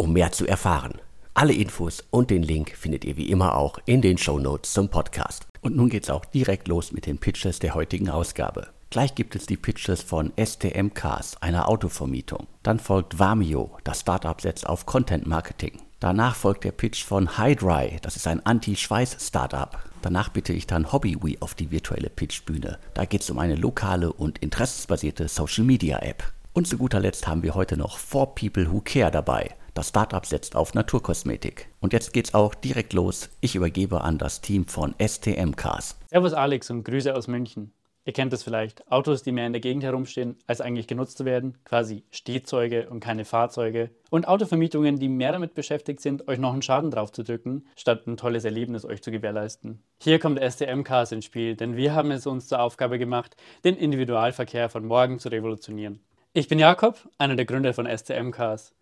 um mehr zu erfahren. Alle Infos und den Link findet ihr wie immer auch in den Show Notes zum Podcast. Und nun geht's auch direkt los mit den Pitches der heutigen Ausgabe. Gleich gibt es die Pitches von STM Cars, einer Autovermietung. Dann folgt Vamio, das Startup setzt auf Content Marketing. Danach folgt der Pitch von Hydry, das ist ein Anti-Schweiß-Startup. Danach bitte ich dann HobbyWe auf die virtuelle Pitchbühne. Da geht es um eine lokale und interessensbasierte Social-Media-App. Und zu guter Letzt haben wir heute noch For People Who Care dabei. Das Startup setzt auf Naturkosmetik. Und jetzt geht's auch direkt los. Ich übergebe an das Team von STM Cars. Servus Alex und Grüße aus München. Ihr kennt es vielleicht. Autos, die mehr in der Gegend herumstehen, als eigentlich genutzt zu werden. Quasi Stehzeuge und keine Fahrzeuge. Und Autovermietungen, die mehr damit beschäftigt sind, euch noch einen Schaden drauf zu drücken, statt ein tolles Erlebnis euch zu gewährleisten. Hier kommt STM Cars ins Spiel, denn wir haben es uns zur Aufgabe gemacht, den Individualverkehr von morgen zu revolutionieren. Ich bin Jakob, einer der Gründer von STM Cars.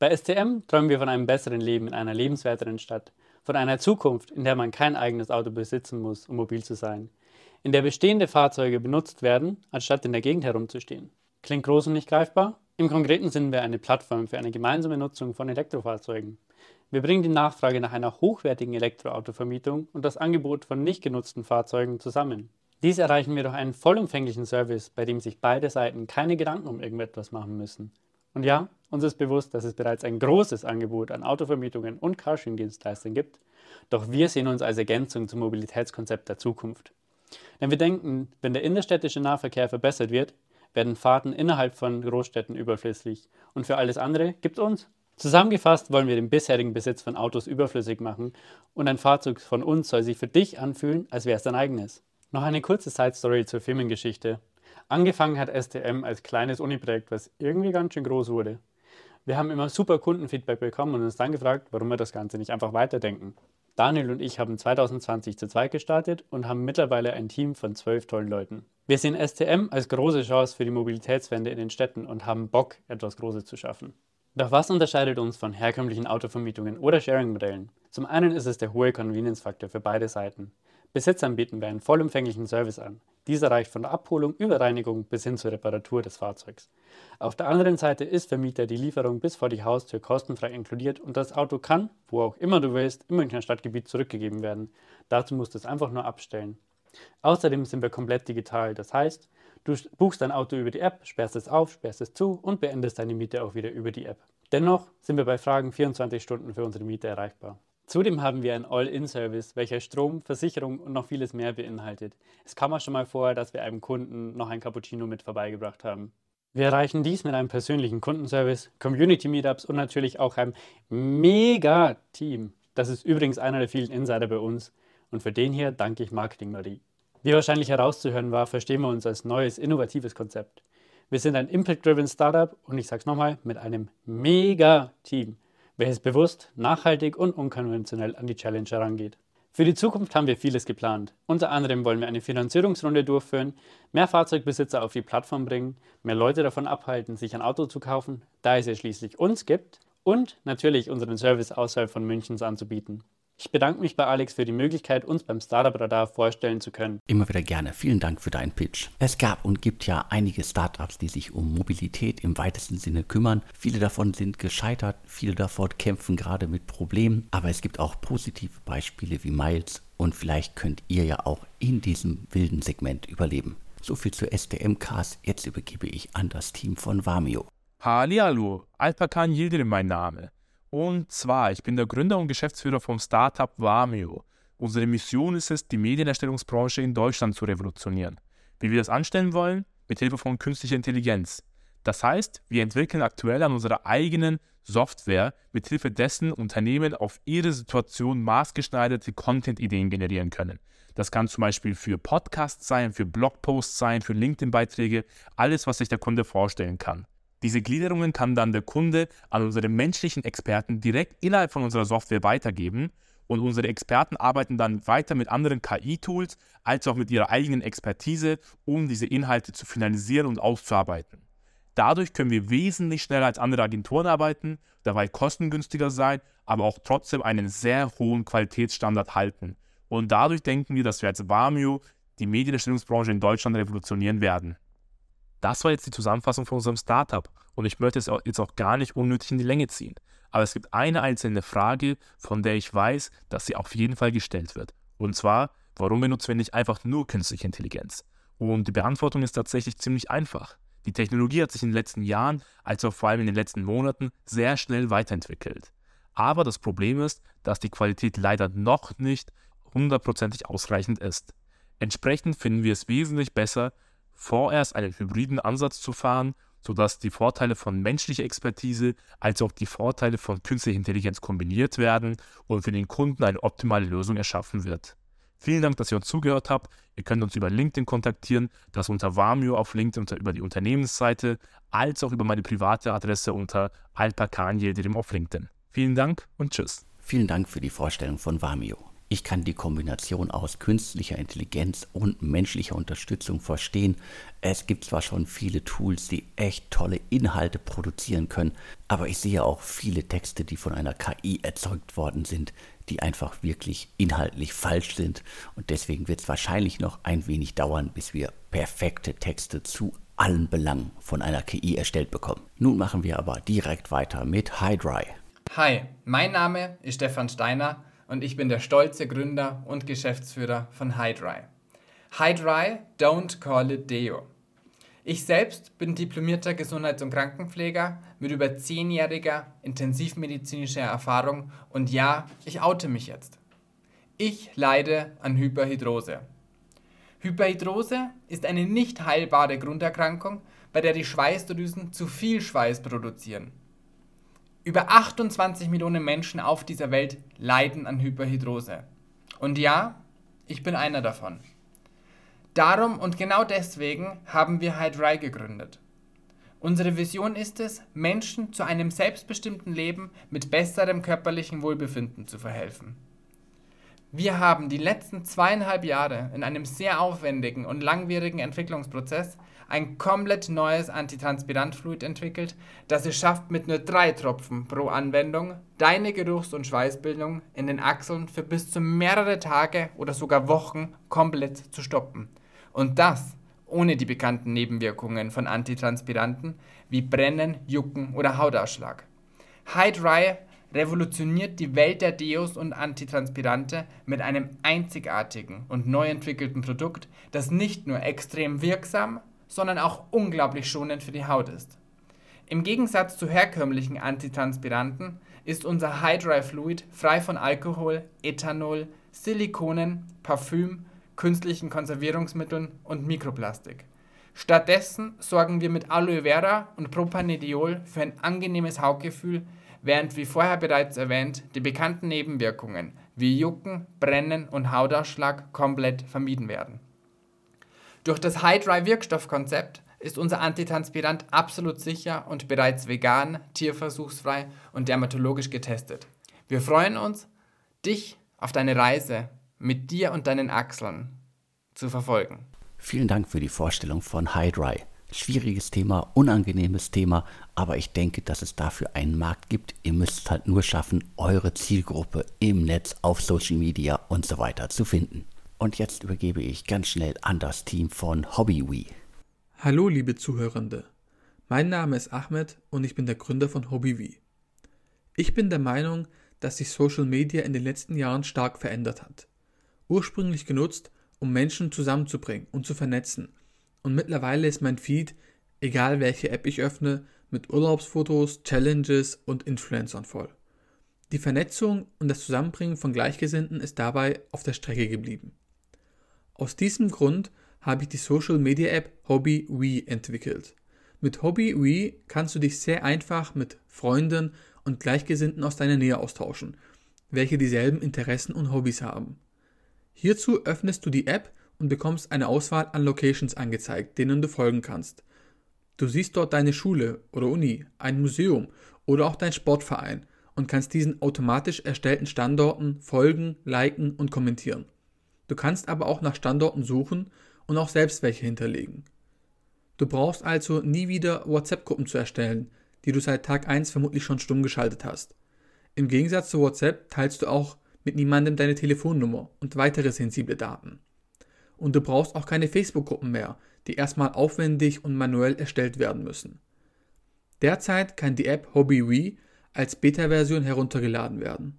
Bei STM träumen wir von einem besseren Leben in einer lebenswerteren Stadt, von einer Zukunft, in der man kein eigenes Auto besitzen muss, um mobil zu sein, in der bestehende Fahrzeuge benutzt werden, anstatt in der Gegend herumzustehen. Klingt groß und nicht greifbar? Im Konkreten sind wir eine Plattform für eine gemeinsame Nutzung von Elektrofahrzeugen. Wir bringen die Nachfrage nach einer hochwertigen Elektroautovermietung und das Angebot von nicht genutzten Fahrzeugen zusammen. Dies erreichen wir durch einen vollumfänglichen Service, bei dem sich beide Seiten keine Gedanken um irgendetwas machen müssen. Und ja, uns ist bewusst, dass es bereits ein großes Angebot an Autovermietungen und Carsharing-Dienstleistern gibt, doch wir sehen uns als Ergänzung zum Mobilitätskonzept der Zukunft. Denn wir denken, wenn der innerstädtische Nahverkehr verbessert wird, werden Fahrten innerhalb von Großstädten überflüssig und für alles andere gibt es uns. Zusammengefasst wollen wir den bisherigen Besitz von Autos überflüssig machen und ein Fahrzeug von uns soll sich für dich anfühlen, als wäre es dein eigenes. Noch eine kurze Side-Story zur Firmengeschichte. Angefangen hat STM als kleines Uni-Projekt, was irgendwie ganz schön groß wurde. Wir haben immer super Kundenfeedback bekommen und uns dann gefragt, warum wir das Ganze nicht einfach weiterdenken. Daniel und ich haben 2020 zu zweit gestartet und haben mittlerweile ein Team von zwölf tollen Leuten. Wir sehen STM als große Chance für die Mobilitätswende in den Städten und haben Bock, etwas Großes zu schaffen. Doch was unterscheidet uns von herkömmlichen Autovermietungen oder Sharing-Modellen? Zum einen ist es der hohe Convenience-Faktor für beide Seiten. Besitzern bieten wir einen vollumfänglichen Service an. Dieser reicht von der Abholung über Reinigung bis hin zur Reparatur des Fahrzeugs. Auf der anderen Seite ist für Mieter die Lieferung bis vor die Haustür kostenfrei inkludiert und das Auto kann, wo auch immer du willst, im Münchner Stadtgebiet zurückgegeben werden. Dazu musst du es einfach nur abstellen. Außerdem sind wir komplett digital, das heißt, du buchst dein Auto über die App, sperrst es auf, sperrst es zu und beendest deine Miete auch wieder über die App. Dennoch sind wir bei Fragen 24 Stunden für unsere Mieter erreichbar. Zudem haben wir einen All-In-Service, welcher Strom, Versicherung und noch vieles mehr beinhaltet. Es kam auch schon mal vor, dass wir einem Kunden noch ein Cappuccino mit vorbeigebracht haben. Wir erreichen dies mit einem persönlichen Kundenservice, Community-Meetups und natürlich auch einem Mega-Team. Das ist übrigens einer der vielen Insider bei uns und für den hier danke ich Marketing Marie. Wie wahrscheinlich herauszuhören war, verstehen wir uns als neues, innovatives Konzept. Wir sind ein Impact-Driven Startup und ich sage es nochmal, mit einem Mega-Team welches bewusst, nachhaltig und unkonventionell an die Challenge herangeht. Für die Zukunft haben wir vieles geplant. Unter anderem wollen wir eine Finanzierungsrunde durchführen, mehr Fahrzeugbesitzer auf die Plattform bringen, mehr Leute davon abhalten, sich ein Auto zu kaufen, da es ja schließlich uns gibt, und natürlich unseren Service außerhalb von Münchens anzubieten. Ich bedanke mich bei Alex für die Möglichkeit, uns beim Startup Radar vorstellen zu können. Immer wieder gerne. Vielen Dank für deinen Pitch. Es gab und gibt ja einige Startups, die sich um Mobilität im weitesten Sinne kümmern. Viele davon sind gescheitert, viele davon kämpfen gerade mit Problemen, aber es gibt auch positive Beispiele wie Miles und vielleicht könnt ihr ja auch in diesem wilden Segment überleben. So viel zu STM-Cars. Jetzt übergebe ich an das Team von Vamio. Hallihallo, Alpakan Yildirim mein Name. Und zwar, ich bin der Gründer und Geschäftsführer vom Startup Vamio. Unsere Mission ist es, die Medienerstellungsbranche in Deutschland zu revolutionieren. Wie wir das anstellen wollen? Mit Hilfe von künstlicher Intelligenz. Das heißt, wir entwickeln aktuell an unserer eigenen Software, mit Hilfe dessen Unternehmen auf ihre Situation maßgeschneiderte Content-Ideen generieren können. Das kann zum Beispiel für Podcasts sein, für Blogposts sein, für LinkedIn-Beiträge, alles, was sich der Kunde vorstellen kann. Diese Gliederungen kann dann der Kunde an unsere menschlichen Experten direkt innerhalb von unserer Software weitergeben und unsere Experten arbeiten dann weiter mit anderen KI-Tools als auch mit ihrer eigenen Expertise, um diese Inhalte zu finalisieren und auszuarbeiten. Dadurch können wir wesentlich schneller als andere Agenturen arbeiten, dabei kostengünstiger sein, aber auch trotzdem einen sehr hohen Qualitätsstandard halten. Und dadurch denken wir, dass wir als Vamio die Medienerstellungsbranche in Deutschland revolutionieren werden. Das war jetzt die Zusammenfassung von unserem Startup und ich möchte es jetzt auch gar nicht unnötig in die Länge ziehen. Aber es gibt eine einzelne Frage, von der ich weiß, dass sie auf jeden Fall gestellt wird. Und zwar, warum benutzen wir nicht einfach nur künstliche Intelligenz? Und die Beantwortung ist tatsächlich ziemlich einfach. Die Technologie hat sich in den letzten Jahren, als auch vor allem in den letzten Monaten, sehr schnell weiterentwickelt. Aber das Problem ist, dass die Qualität leider noch nicht hundertprozentig ausreichend ist. Entsprechend finden wir es wesentlich besser, vorerst einen hybriden Ansatz zu fahren, sodass die Vorteile von menschlicher Expertise als auch die Vorteile von künstlicher Intelligenz kombiniert werden und für den Kunden eine optimale Lösung erschaffen wird. Vielen Dank, dass ihr uns zugehört habt. Ihr könnt uns über LinkedIn kontaktieren, das unter Vamio auf LinkedIn unter, über die Unternehmensseite, als auch über meine private Adresse unter alpakanielderim auf LinkedIn. Vielen Dank und tschüss. Vielen Dank für die Vorstellung von Vamio. Ich kann die Kombination aus künstlicher Intelligenz und menschlicher Unterstützung verstehen. Es gibt zwar schon viele Tools, die echt tolle Inhalte produzieren können, aber ich sehe auch viele Texte, die von einer KI erzeugt worden sind, die einfach wirklich inhaltlich falsch sind. Und deswegen wird es wahrscheinlich noch ein wenig dauern, bis wir perfekte Texte zu allen Belangen von einer KI erstellt bekommen. Nun machen wir aber direkt weiter mit HiDry. Hi, mein Name ist Stefan Steiner und ich bin der stolze Gründer und Geschäftsführer von HiDry. HiDry, don't call it Deo. Ich selbst bin diplomierter Gesundheits- und Krankenpfleger mit über zehnjähriger intensivmedizinischer Erfahrung und ja, ich oute mich jetzt. Ich leide an Hyperhidrose. Hyperhidrose ist eine nicht heilbare Grunderkrankung, bei der die Schweißdrüsen zu viel Schweiß produzieren. Über 28 Millionen Menschen auf dieser Welt leiden an Hyperhidrose. Und ja, ich bin einer davon. Darum und genau deswegen haben wir Hydrai gegründet. Unsere Vision ist es, Menschen zu einem selbstbestimmten Leben mit besserem körperlichen Wohlbefinden zu verhelfen. Wir haben die letzten zweieinhalb Jahre in einem sehr aufwendigen und langwierigen Entwicklungsprozess ein komplett neues Antitranspirantfluid entwickelt, das es schafft, mit nur drei Tropfen pro Anwendung deine Geruchs- und Schweißbildung in den Achseln für bis zu mehrere Tage oder sogar Wochen komplett zu stoppen. Und das ohne die bekannten Nebenwirkungen von Antitranspiranten wie Brennen, Jucken oder Hautausschlag. Hydry revolutioniert die Welt der Deos und Antitranspirante mit einem einzigartigen und neu entwickelten Produkt, das nicht nur extrem wirksam, sondern auch unglaublich schonend für die Haut ist. Im Gegensatz zu herkömmlichen Antitranspiranten ist unser Hydry Fluid frei von Alkohol, Ethanol, Silikonen, Parfüm künstlichen Konservierungsmitteln und Mikroplastik. Stattdessen sorgen wir mit Aloe Vera und Propanediol für ein angenehmes Hautgefühl, während wie vorher bereits erwähnt die bekannten Nebenwirkungen wie Jucken, Brennen und Hautausschlag komplett vermieden werden. Durch das High-Dry-Wirkstoffkonzept ist unser Antitranspirant absolut sicher und bereits vegan, tierversuchsfrei und dermatologisch getestet. Wir freuen uns, dich auf deine Reise mit dir und deinen Achseln zu verfolgen. Vielen Dank für die Vorstellung von Hydry. Schwieriges Thema, unangenehmes Thema, aber ich denke, dass es dafür einen Markt gibt. Ihr müsst halt nur schaffen, eure Zielgruppe im Netz, auf Social Media und so weiter zu finden. Und jetzt übergebe ich ganz schnell an das Team von HobbyWee. Hallo, liebe Zuhörende. Mein Name ist Ahmed und ich bin der Gründer von HobbyWee. Ich bin der Meinung, dass sich Social Media in den letzten Jahren stark verändert hat ursprünglich genutzt, um Menschen zusammenzubringen und zu vernetzen. Und mittlerweile ist mein Feed, egal welche App ich öffne, mit Urlaubsfotos, Challenges und Influencern voll. Die Vernetzung und das Zusammenbringen von Gleichgesinnten ist dabei auf der Strecke geblieben. Aus diesem Grund habe ich die Social Media App Hobby We entwickelt. Mit Hobby We kannst du dich sehr einfach mit Freunden und Gleichgesinnten aus deiner Nähe austauschen, welche dieselben Interessen und Hobbys haben. Hierzu öffnest du die App und bekommst eine Auswahl an Locations angezeigt, denen du folgen kannst. Du siehst dort deine Schule oder Uni, ein Museum oder auch dein Sportverein und kannst diesen automatisch erstellten Standorten folgen, liken und kommentieren. Du kannst aber auch nach Standorten suchen und auch selbst welche hinterlegen. Du brauchst also nie wieder WhatsApp-Gruppen zu erstellen, die du seit Tag 1 vermutlich schon stumm geschaltet hast. Im Gegensatz zu WhatsApp teilst du auch mit niemandem deine Telefonnummer und weitere sensible Daten. Und du brauchst auch keine Facebook-Gruppen mehr, die erstmal aufwendig und manuell erstellt werden müssen. Derzeit kann die App HobbyWe als Beta-Version heruntergeladen werden.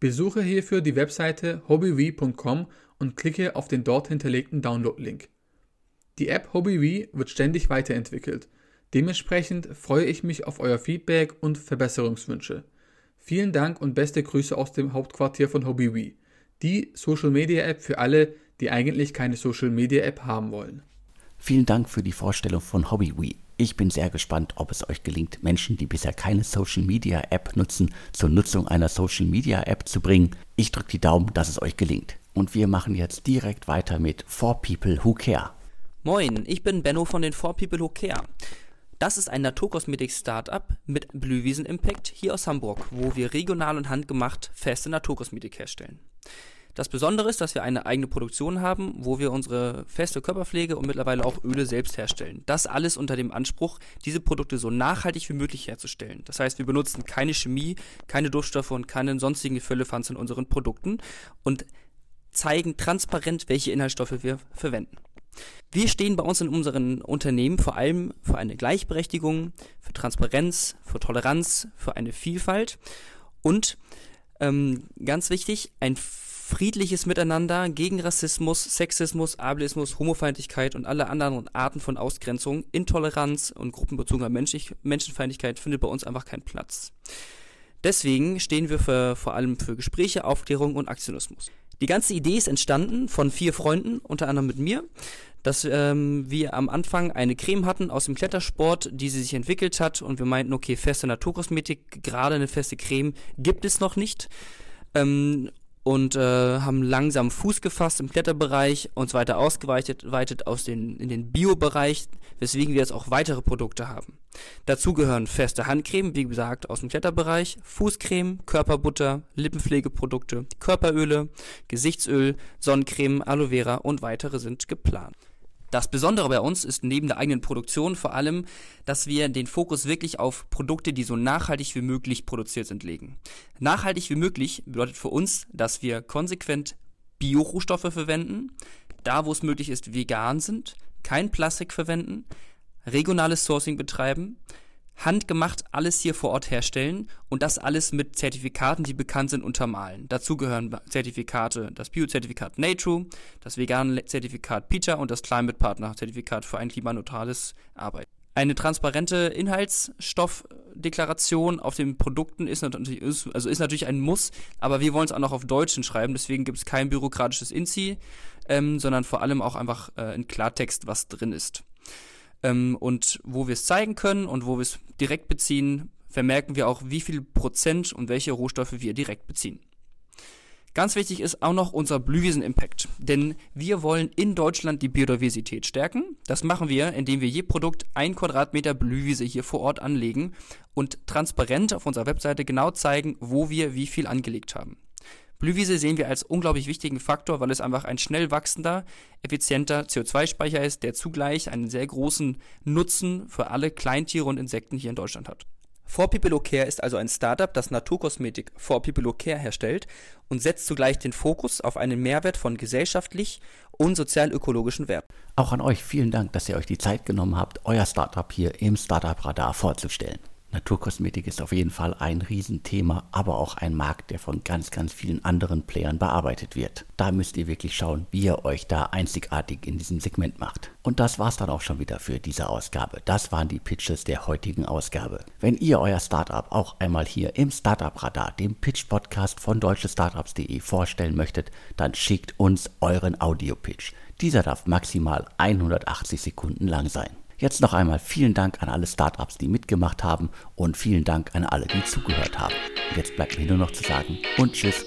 Besuche hierfür die Webseite hobbywe.com und klicke auf den dort hinterlegten Download-Link. Die App HobbyWe wird ständig weiterentwickelt. Dementsprechend freue ich mich auf euer Feedback und Verbesserungswünsche. Vielen Dank und beste Grüße aus dem Hauptquartier von HobbyWe, die Social Media App für alle, die eigentlich keine Social Media App haben wollen. Vielen Dank für die Vorstellung von HobbyWe. Ich bin sehr gespannt, ob es euch gelingt, Menschen, die bisher keine Social Media App nutzen, zur Nutzung einer Social Media App zu bringen. Ich drücke die Daumen, dass es euch gelingt. Und wir machen jetzt direkt weiter mit For People Who Care. Moin, ich bin Benno von den For People Who Care. Das ist ein Naturkosmetik-Startup mit Blühwiesen Impact hier aus Hamburg, wo wir regional und handgemacht feste Naturkosmetik herstellen. Das Besondere ist, dass wir eine eigene Produktion haben, wo wir unsere feste Körperpflege und mittlerweile auch Öle selbst herstellen. Das alles unter dem Anspruch, diese Produkte so nachhaltig wie möglich herzustellen. Das heißt, wir benutzen keine Chemie, keine Duftstoffe und keinen sonstigen Füllefanz in unseren Produkten und zeigen transparent, welche Inhaltsstoffe wir verwenden. Wir stehen bei uns in unseren Unternehmen vor allem für eine Gleichberechtigung, für Transparenz, für Toleranz, für eine Vielfalt und ähm, ganz wichtig, ein friedliches Miteinander gegen Rassismus, Sexismus, Ableismus, Homofeindlichkeit und alle anderen Arten von Ausgrenzung, Intoleranz und gruppenbezogener Menschenfeindlichkeit findet bei uns einfach keinen Platz. Deswegen stehen wir für, vor allem für Gespräche, Aufklärung und Aktionismus. Die ganze Idee ist entstanden von vier Freunden, unter anderem mit mir, dass ähm, wir am Anfang eine Creme hatten aus dem Klettersport, die sie sich entwickelt hat und wir meinten, okay, feste Naturkosmetik, gerade eine feste Creme gibt es noch nicht. Ähm, und äh, haben langsam Fuß gefasst im Kletterbereich, uns weiter ausgeweitet weitet aus den, in den Bio-Bereich, weswegen wir jetzt auch weitere Produkte haben. Dazu gehören feste Handcreme, wie gesagt, aus dem Kletterbereich, Fußcreme, Körperbutter, Lippenpflegeprodukte, Körperöle, Gesichtsöl, Sonnencreme, Aloe Vera und weitere sind geplant. Das Besondere bei uns ist neben der eigenen Produktion vor allem, dass wir den Fokus wirklich auf Produkte, die so nachhaltig wie möglich produziert sind, legen. Nachhaltig wie möglich bedeutet für uns, dass wir konsequent Bio-Rohstoffe verwenden, da wo es möglich ist vegan sind, kein Plastik verwenden, regionales Sourcing betreiben, handgemacht alles hier vor Ort herstellen und das alles mit Zertifikaten, die bekannt sind, untermalen. Dazu gehören Zertifikate, das Bio-Zertifikat Nature, das vegane Zertifikat PETA und das Climate Partner Zertifikat für ein klimaneutrales Arbeiten. Eine transparente Inhaltsstoffdeklaration auf den Produkten ist natürlich, also ist natürlich ein Muss, aber wir wollen es auch noch auf Deutsch schreiben, deswegen gibt es kein bürokratisches INSI, ähm, sondern vor allem auch einfach äh, in Klartext, was drin ist. Ähm, und wo wir es zeigen können und wo wir es direkt beziehen, vermerken wir auch, wie viel Prozent und welche Rohstoffe wir direkt beziehen. Ganz wichtig ist auch noch unser Blühwiesen-Impact, denn wir wollen in Deutschland die Biodiversität stärken. Das machen wir, indem wir je Produkt ein Quadratmeter Blühwiese hier vor Ort anlegen und transparent auf unserer Webseite genau zeigen, wo wir wie viel angelegt haben. Blühwiese sehen wir als unglaublich wichtigen Faktor, weil es einfach ein schnell wachsender, effizienter CO2-Speicher ist, der zugleich einen sehr großen Nutzen für alle Kleintiere und Insekten hier in Deutschland hat. For People Care ist also ein Startup, das Naturkosmetik For People Care herstellt und setzt zugleich den Fokus auf einen Mehrwert von gesellschaftlich und sozial-ökologischen Wert. Auch an euch vielen Dank, dass ihr euch die Zeit genommen habt, euer Startup hier im Startup Radar vorzustellen. Naturkosmetik ist auf jeden Fall ein Riesenthema, aber auch ein Markt, der von ganz, ganz vielen anderen Playern bearbeitet wird. Da müsst ihr wirklich schauen, wie ihr euch da einzigartig in diesem Segment macht. Und das war's dann auch schon wieder für diese Ausgabe. Das waren die Pitches der heutigen Ausgabe. Wenn ihr euer Startup auch einmal hier im Startup Radar, dem Pitch Podcast von deutschestartups.de vorstellen möchtet, dann schickt uns euren Audio-Pitch. Dieser darf maximal 180 Sekunden lang sein. Jetzt noch einmal vielen Dank an alle Startups, die mitgemacht haben und vielen Dank an alle, die zugehört haben. Und jetzt bleibt mir nur noch zu sagen und tschüss.